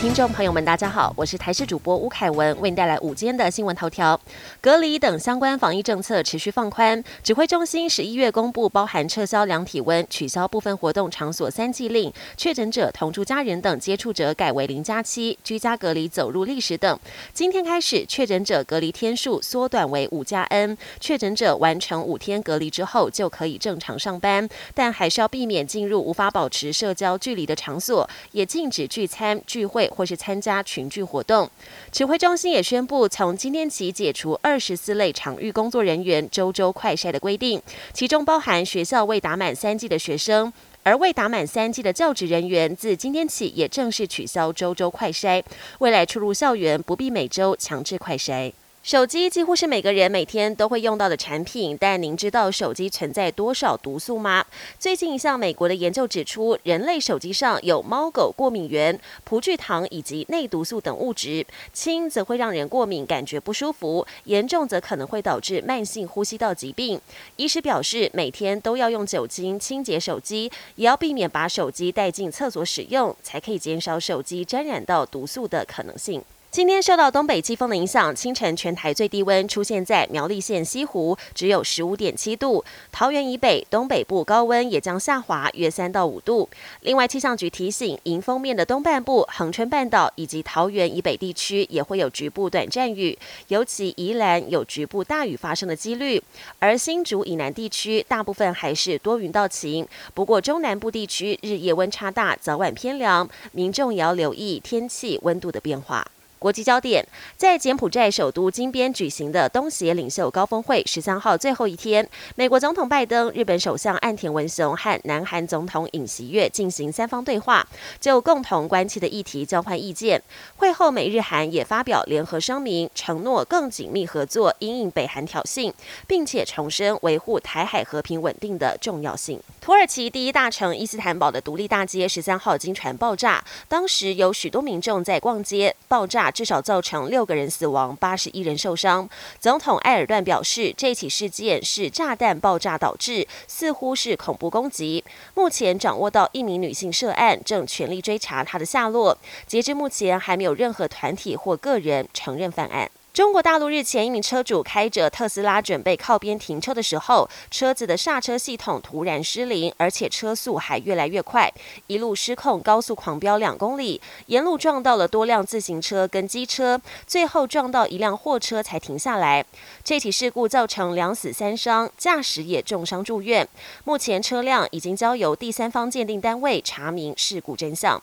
听众朋友们，大家好，我是台视主播吴凯文，为您带来午间的新闻头条。隔离等相关防疫政策持续放宽，指挥中心十一月公布，包含撤销量体温、取消部分活动场所三季令、确诊者同住家人等接触者改为零加七、居家隔离走入历史等。今天开始，确诊者隔离天数缩短为五加 N，确诊者完成五天隔离之后就可以正常上班，但还是要避免进入无法保持社交距离的场所，也禁止聚餐聚会。或是参加群聚活动，指挥中心也宣布，从今天起解除二十四类场域工作人员周周快筛的规定，其中包含学校未打满三季的学生，而未打满三季的教职人员，自今天起也正式取消周周快筛，未来出入校园不必每周强制快筛。手机几乎是每个人每天都会用到的产品，但您知道手机存在多少毒素吗？最近一项美国的研究指出，人类手机上有猫狗过敏源、葡聚糖以及内毒素等物质，轻则会让人过敏，感觉不舒服；严重则可能会导致慢性呼吸道疾病。医师表示，每天都要用酒精清洁手机，也要避免把手机带进厕所使用，才可以减少手机沾染到毒素的可能性。今天受到东北季风的影响，清晨全台最低温出现在苗栗县西湖，只有十五点七度。桃园以北、东北部高温也将下滑约三到五度。另外，气象局提醒，迎风面的东半部、恒春半岛以及桃园以北地区也会有局部短暂雨，尤其宜兰有局部大雨发生的几率。而新竹以南地区大部分还是多云到晴，不过中南部地区日夜温差大，早晚偏凉，民众也要留意天气温度的变化。国际焦点，在柬埔寨首都金边举行的东协领袖高峰会十三号最后一天，美国总统拜登、日本首相岸田文雄和南韩总统尹锡悦进行三方对话，就共同关切的议题交换意见。会后，美日韩也发表联合声明，承诺更紧密合作，因应北韩挑衅，并且重申维护台海和平稳定的重要性。土耳其第一大城伊斯坦堡的独立大街十三号经传爆炸，当时有许多民众在逛街，爆炸。至少造成六个人死亡，八十一人受伤。总统埃尔段表示，这起事件是炸弹爆炸导致，似乎是恐怖攻击。目前掌握到一名女性涉案，正全力追查她的下落。截至目前，还没有任何团体或个人承认犯案。中国大陆日前，一名车主开着特斯拉准备靠边停车的时候，车子的刹车系统突然失灵，而且车速还越来越快，一路失控，高速狂飙两公里，沿路撞到了多辆自行车跟机车，最后撞到一辆货车才停下来。这起事故造成两死三伤，驾驶也重伤住院。目前车辆已经交由第三方鉴定单位查明事故真相。